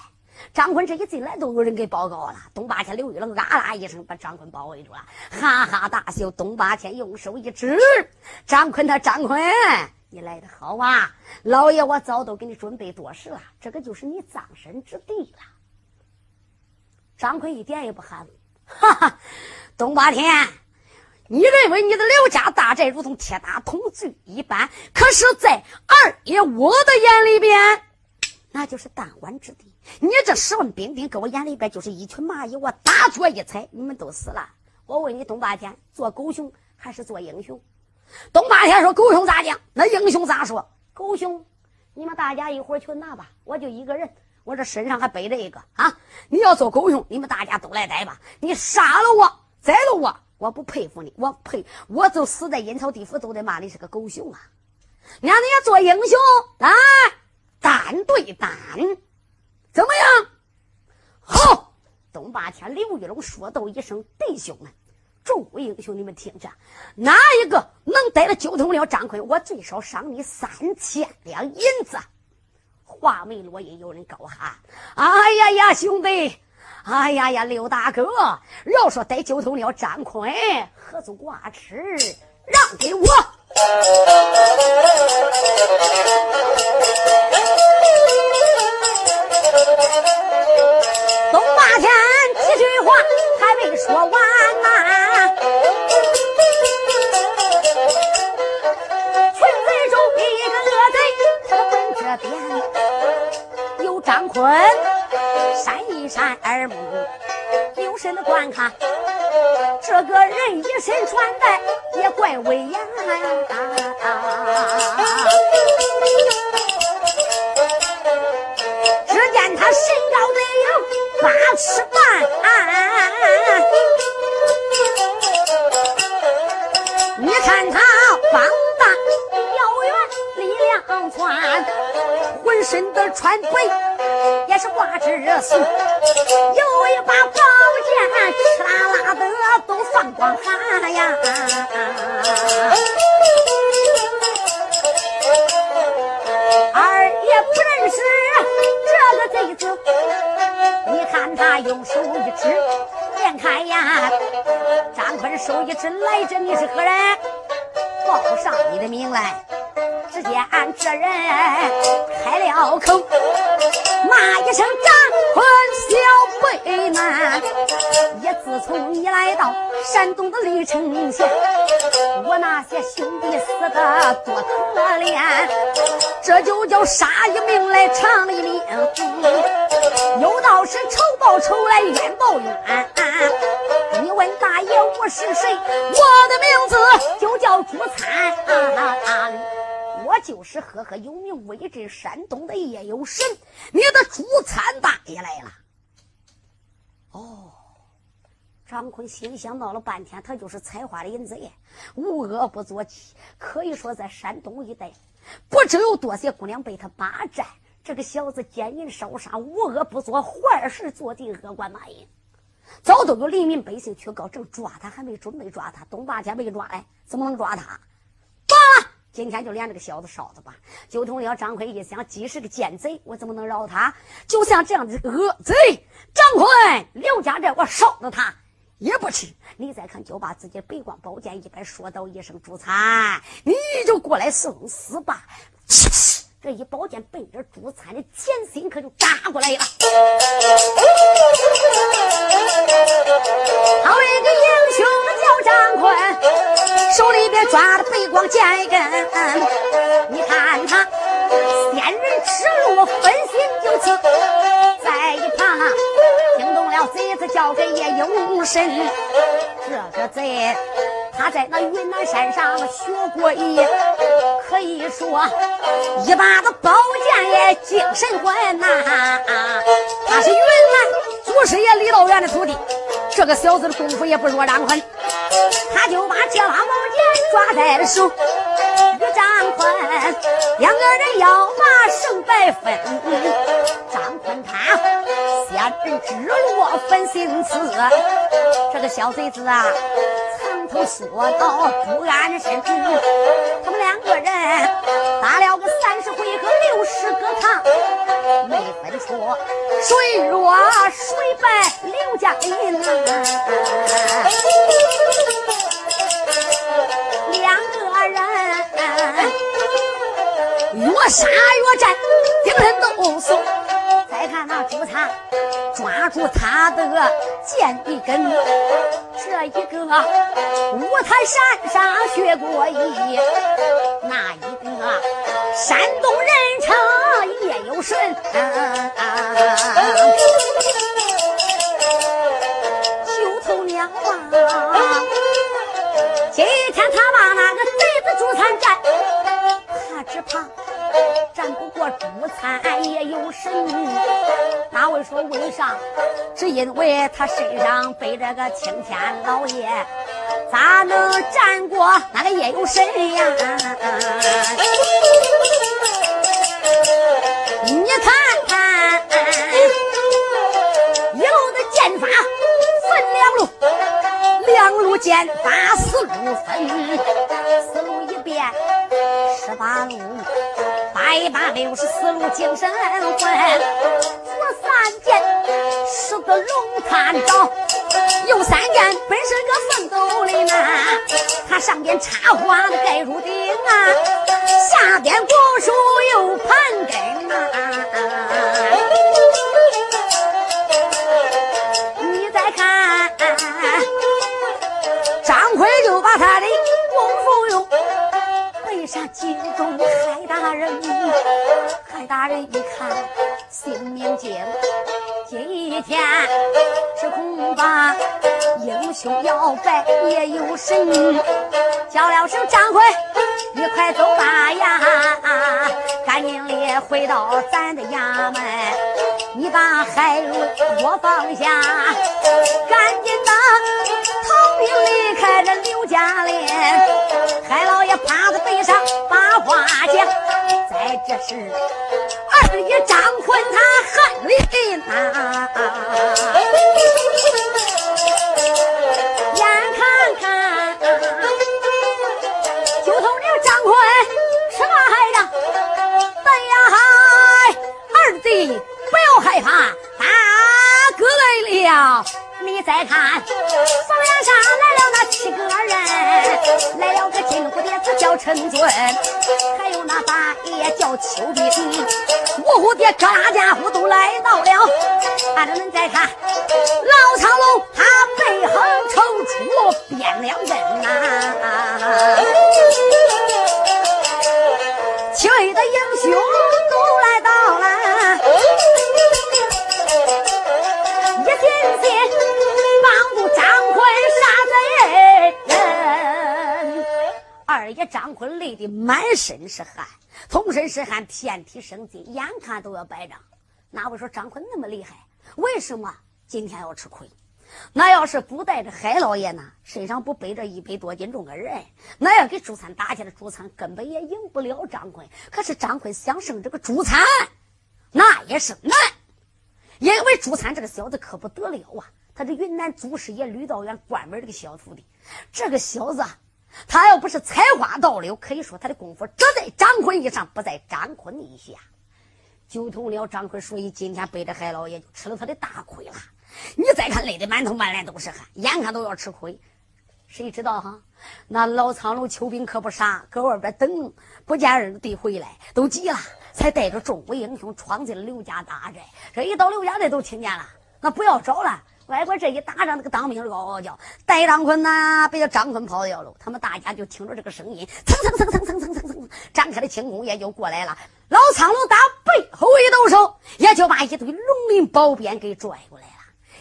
张坤这一进来，都有人给报告了。东八天刘玉龙啊啦一声把张坤包围住了，哈哈大笑。东八天用手一指，张坤他张坤，你来的好啊！老爷，我早都给你准备多时了，这个就是你葬身之地了。张奎一点也不含糊，哈哈，东八天，你认为你的刘家大寨如同铁打铜锯一般，可是，在二爷我的眼里边，那就是弹丸之地。你这十万兵丁，搁我眼里边就是一群蚂蚁，我大脚一踩，你们都死了。我问你，东八天做狗熊还是做英雄？东八天说：“狗熊咋讲？那英雄咋说？狗熊，你们大家一会儿去拿吧。我就一个人，我这身上还背着一个啊！你要做狗熊，你们大家都来逮吧。你杀了我，宰了我，我不佩服你，我佩，我就死在阴曹地府都得骂你是个狗熊啊！让你要做英雄，来，单对单，怎么样？好！东八天，刘玉龙说道一声：弟兄们。”众位英雄，你们听着，哪一个能逮了九头鸟张坤，我最少赏你三千两银子。话没落音，有人高喊：“哎呀呀，兄弟！哎呀呀，刘大哥！要说逮九头鸟张坤，何足挂齿，让给我！”东八天几句话还没说完张坤扇一扇耳目，留神的观看，这个人一身穿戴也怪威严。只见他身高得有八尺半，你看他力量窜。浑身的穿背也是挂着丝，有一把宝剑，哧啦啦的都放光寒呀。二爷不认识这个贼子，你看他用手一指，连开呀。张坤手一指，来者你是何人？报上你的名来。只见这人开了口，骂一声张坤小辈们，也自从你来到山东的历城县，我那些兄弟死的多可怜，这就叫杀一命来偿一命，有道是仇报仇来冤报冤。你问大爷我是谁？我的名字就叫朱灿。我就是赫赫有名、威震山东的夜游神，你的朱参大爷来了。哦，张坤心想，闹了半天，他就是采花的淫贼，无恶不作，可以说在山东一带，不知有多些姑娘被他霸占。这个小子奸淫烧杀，无恶不作，坏事做尽，恶贯满盈。早都有黎民百姓去告正抓他，还没准备抓他，东八天没抓来，怎么能抓他？今天就连这个小子烧的吧！九头鸟张奎一想，既是个奸贼，我怎么能饶他？就像这样的恶贼张奎，刘家寨我烧了他也不迟。你再看，就把自己背光宝剑一摆，说道一声：“朱灿，你就过来送死吧！” <laughs> 这一宝剑奔着朱灿的前心可就扎过来了。好一个英雄叫张坤，手里边抓着背光剑一根。你看他仙人指路，分心就急，在一旁了贼子，交给叶永生。这个贼。他在那云南山上学过艺，可以说一把子宝剑也精神魂呐。他是云南祖师爷李道元的徒弟，这个小子的功夫也不弱张坤，他就把这把宝剑抓在了手，与张坤两个人要把胜败分。张坤他先人指路分心思，这个小贼子啊藏。头说道不安身，他们两个人打了个三十回合六十个趟，没分出谁弱谁败刘家林杀越战，顶人都怂。再看那朱灿抓住他的剑一根，这一个五台山上学过艺，那一个山东人称也有神。九头鸟啊，今天他把那个贼子朱灿战，他只怕。战不过朱灿也有神，那位说为啥？只因为他身上背着个青天老爷，咋能战过那个也有神呀？你看看，一路的剑法分两路，两路剑法四路分，四路一变十八路。百八六十四路精神魂，左三件是个龙探照，右三件本是个奋斗的马。他上边插花的盖如顶啊，下边果树又盘一看，性命尽，今天是恐怕英雄要败也有神。叫了声张奎，你快走吧呀！赶紧的回到咱的衙门，你把海路我放下，赶紧的逃兵离开这刘家岭。海老爷趴在背上把话讲，在这时二爷张坤他恨里呐，眼看看就从这张坤什么害的？哎呀，二弟不要害怕，大哥来了。你再看，房梁上来了那七个人，来了个金蝴蝶子叫陈尊，还那大爷叫邱斌，五虎爹各拉家伙都来到了。看着恁再看，老苍龙他背后抽出变两根呐，七位的英雄都来到了。一心心二爷张坤累得满身是汗，通身是汗，遍体生津，眼看都要败仗。哪位说张坤那么厉害？为什么今天要吃亏？那要是不带着海老爷呢，身上不背着一百多斤重的人，那要给朱灿打起来，朱灿根本也赢不了张坤。可是张坤想胜这个朱灿，那也是难。因为朱灿这个小子可不得了啊！他是云南祖师爷吕道元关门这个小徒弟，这个小子他要不是才华倒流，可以说他的功夫只在张坤以上，不在张坤以下。就同了张坤，所以今天背着海老爷就吃了他的大亏了。你再看累得满头满脸都是汗，眼看都要吃亏，谁知道哈？那老苍龙邱兵可不傻，搁外边等，不见二弟回来，都急了。才带着众位英雄闯进了刘家大寨。这一到刘家寨，都听见了，那不要找了。外边这一打仗，那个当兵的嗷嗷叫，戴张坤呐，别叫张坤跑掉了。他们大家就听着这个声音，蹭蹭蹭蹭蹭蹭蹭蹭，展开的轻功也就过来了。老苍龙打背后一抖手，也就把一堆龙鳞宝鞭给拽过来了。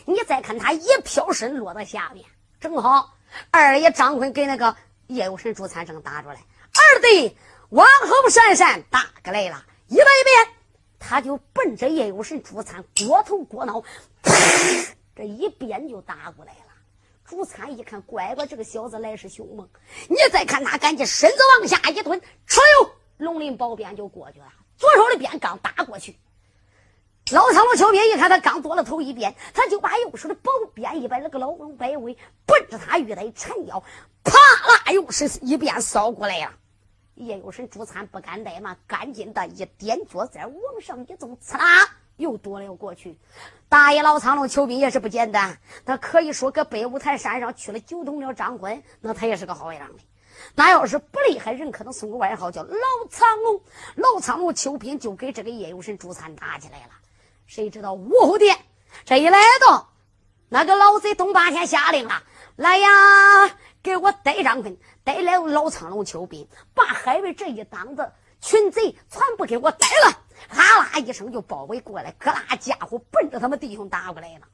你再看他一飘身落到下面，正好二爷张坤给那个叶有神朱三正打出来。二弟往后闪闪，打过来了。一来一遍，他就奔着叶有神朱灿过头过脑，<laughs> 这一鞭就打过来了。朱灿一看，乖乖，这个小子来势凶猛。你再看他，赶紧身子往下一蹲，哧溜，龙鳞宝鞭就过去了。左手的鞭刚打过去，老苍龙小鞭一看他刚躲了头一鞭，他就把右手的宝鞭一摆，那个老龙摆尾，奔着他玉带缠腰，啪啦，又是一鞭扫过来了。叶有神朱灿不敢怠慢，赶紧的一点脚尖往上一纵，刺啦又躲了过去。大爷老苍龙邱斌也是不简单，他可以说搁北五台山上去了九通了张坤，那他也是个好样的。那要是不厉害，人可能送个外号叫老苍龙。老苍龙邱斌就给这个叶有神朱参打起来了。谁知道武侯殿这一来到，那个老贼东八天下令了，来呀，给我逮张坤，逮来老苍龙邱斌，把海瑞这一档子群贼全部给我逮了。哈啦一声就包围过来，各大家伙奔着他们弟兄打过来了。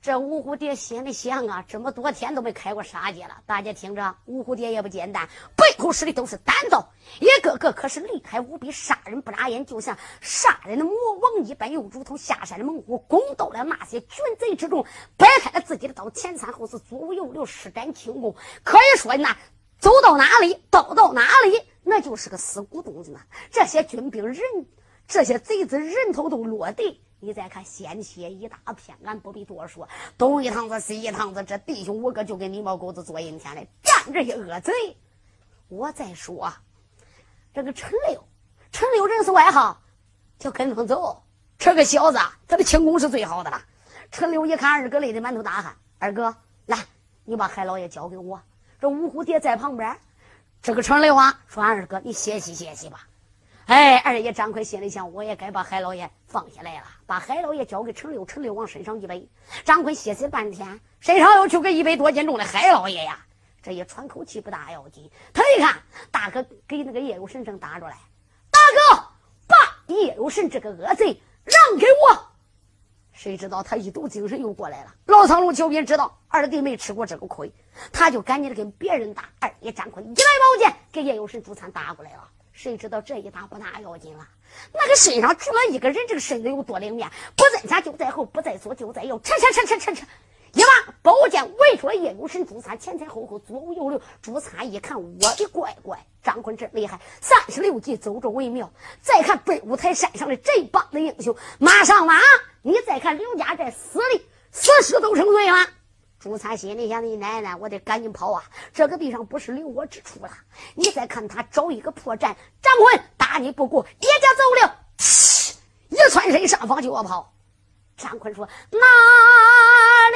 这五虎爹心里想啊，这么多天都没开过杀戒了。大家听着，五虎爹也不简单，背后使的都是胆子，一个个可是厉害无比，杀人不眨眼，就像杀人的魔王一般，又如同下山的猛虎，攻到了那些军贼之中，摆开了自己的刀，前三后四，左五右六，施展轻功。可以说，那走到哪里，刀到哪里，那就是个死骨洞子呢。这些军兵人，这些贼子人头都落地。你再看鲜血一大片，俺不必多说。东一趟子西一趟子，这弟兄五个就跟泥毛狗子坐阴天的，站这些恶贼。我再说，这个陈六，陈六人是外号，叫跟风走。这个小子，他的轻功是最好的了。陈六一看二哥累得满头大汗，二哥来，你把海老爷交给我。这五虎爹在旁边，这个陈六啊，说俺二哥，你歇息歇息吧。哎，二爷张奎心里想，我也该把海老爷放下来了，把海老爷交给陈六，陈六往身上一背。张奎歇息半天，身上又去个一百多斤重的海老爷呀，这一喘口气不大要紧。他一看，大哥给那个叶有神正打着来，大哥把叶有神这个恶贼让给我。谁知道他一抖精神又过来了。老苍龙邱斌知道二弟没吃过这个亏，他就赶紧的跟别人打。二爷张坤一来宝剑给叶有神主餐打过来了。谁知道这一打不大要紧了？那个身上住了一个人，这个身子有多灵面？不在前就在后，不在左就在右，哧哧哧哧哧哧，一把宝剑围住了叶有神朱三，前前后后左五右六。朱三一看，我的乖乖，张坤真厉害，三十六计走着为妙。再看北五台山上的这帮的英雄，马上马！你再看刘家寨死的死尸都成堆了。朱三心里想：“你奶奶，我得赶紧跑啊！这个地上不是留我之处了。你再看他找一个破绽，张坤打你不过，叶家走了，一窜身上方就要跑。”张坤说：“哪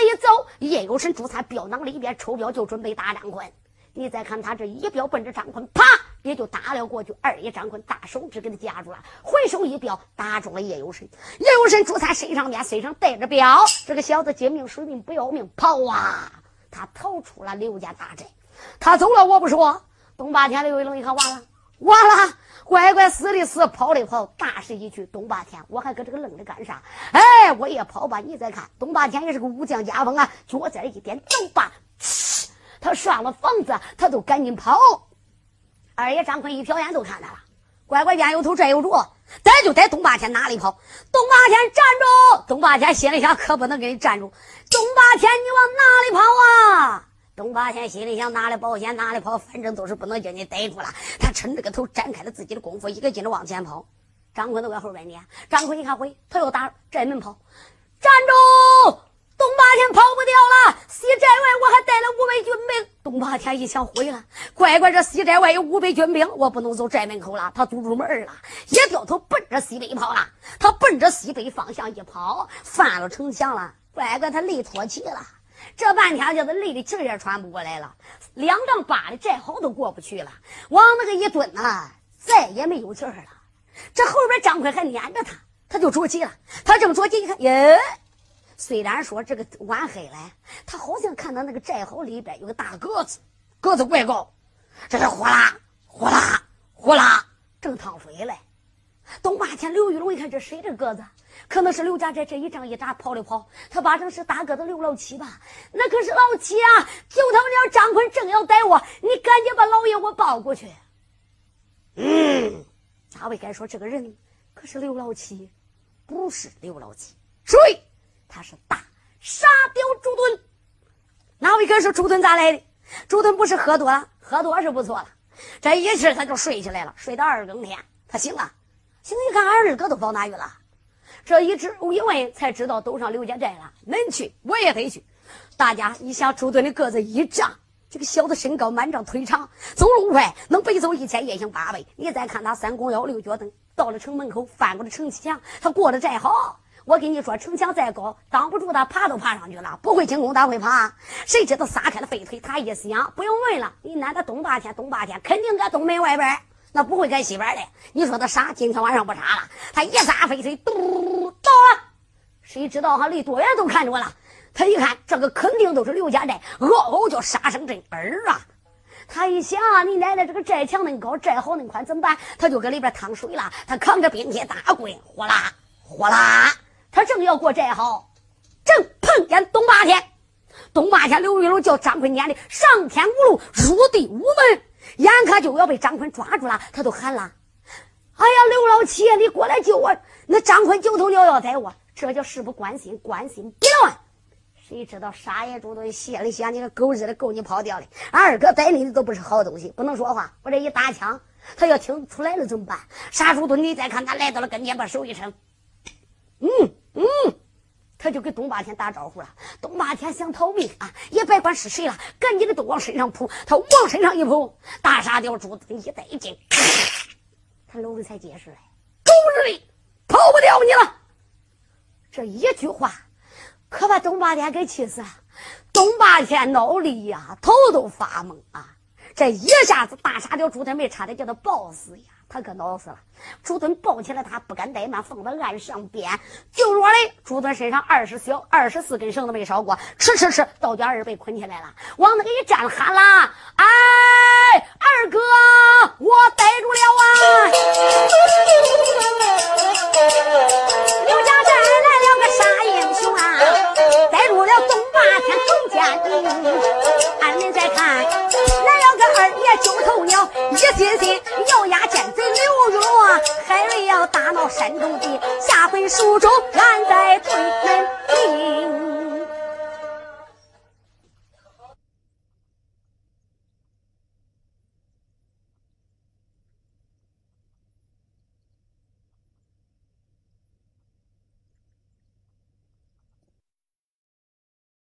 里走？”叶有神朱三镖囊里边抽镖就准备打张坤。你再看他这一镖奔着张坤，啪！也就打了过去，二爷张坤大手指给他夹住了，回手一镖打中了叶有神。叶有神朱三身上面身上带着镖，这个小子借命水命不要命，跑啊！他逃出了刘家大寨，他走了我不说。东八天刘一龙一看完了，完了，乖乖死的死，跑的跑，大势已去。东八天，我还搁这个愣着干啥？哎，我也跑吧。你再看，东八天也是个武将家风啊，脚尖一点，走吧，他上了房子，他都赶紧跑。二爷张坤一瞟眼都看他了，乖乖边有头债有主，逮就逮东八天哪里跑？东八天站住！东八天心里想，可不能给你站住。东八天，你往哪里跑啊？东八天心里想，哪里保险哪里跑，反正都是不能叫你逮住了。他抻着个头，展开了自己的功夫，一个劲的往前跑。张坤都在后边撵。张坤一看，回他又打寨门跑，站住！东八天跑不掉了，西寨外我还带了五百军兵。东八天一想毁了，乖乖，这西寨外有五百军兵，我不能走寨门口了。他堵住门了，一掉头奔着西北跑了。他奔着西北方向一跑，翻了城墙了。乖乖，他累脱气了，这半天叫他累的气也喘不过来了。两丈八的寨壕都过不去了，往那个一蹲啊，再也没有气儿了。这后边张奎还撵着他，他就着急了。他正着急，一看，耶！虽然说这个晚黑了，他好像看到那个寨壕里边有个大个子，个子怪高，这是呼啦呼啦呼啦正趟水嘞。东八天，刘玉龙一看这谁这个子？可能是刘家寨这一仗一扎跑的跑，他八成是大个子刘老七吧？那可是老七啊！就他们家张坤正要逮我，你赶紧把老爷我抱过去。嗯，哪位该说这个人可是刘老七？不是刘老七，谁？他是大沙雕朱墩，哪位哥说朱墩咋来的？朱墩不是喝多了，喝多是不错了，这一气他就睡起来了，睡到二更天，他醒了，醒一看二哥都跑哪去了？这一知一问才知道都上刘家寨了。恁去，我也得去。大家一想，朱墩的个子一丈，这个小子身高满丈，腿长，走路快，能背走一千，夜行八百。你再看他三弓腰六脚蹬，到了城门口，翻过了城墙，他过了寨壕。我跟你说，城墙再高，挡不住他，爬都爬上去了。不会轻功，他会爬。谁知道撒开了飞腿，他一想，不用问了，你男的东八天，东八天肯定搁东门外边，那不会搁西边的。你说他傻？今天晚上不傻了。他一撒飞腿，嘟到了。谁知道哈，离多远都看着了。他一看，这个肯定都是刘家寨，嗷嗷叫杀声震耳啊！他一想，你奶奶这个寨墙恁高，寨好恁宽，怎么办？他就搁里边趟水了。他扛着冰铁大棍，呼啦呼啦，正要过寨好，正碰见东八天。东八天，刘玉龙叫张坤撵的上天无路，入地无门，眼看就要被张坤抓住了，他都喊了：“哎呀，刘老七，你过来救我！”那张坤九头鸟要宰我，这叫事不关心，关心别乱。谁知道杀野猪都谢了想你个狗日的够你跑掉的！二哥逮你的都不是好东西，不能说话。我这一打枪，他要听出来了怎么办？杀猪墩，你再看他来到了跟前，把手一伸，嗯嗯，他就给东八天打招呼了。东八天想逃命啊，也别管是谁了，赶紧的都往身上扑。他往身上一扑，大沙雕猪墩一带劲，他搂的才结实嘞。狗日的，跑不掉你了！这一句话。可把东八天给气死了，东八天脑里呀，头都发懵啊！这一下子，大傻雕朱墩没差点叫他抱死呀，他可恼死了。朱墩抱起来，他不敢怠慢，放到岸上边。就说嘞，朱墩身上二十小二十四根绳子没烧过，吃吃吃，倒叫二被捆起来了，往那个一站，喊了：“哎，二哥，我逮住了啊！”刘家寨啥英雄啊！带入了东霸天、董家鼎。俺们再看来了个二爷九头鸟，一心心咬牙奸贼刘墉。海瑞要大闹山东地，下回书州俺再对门。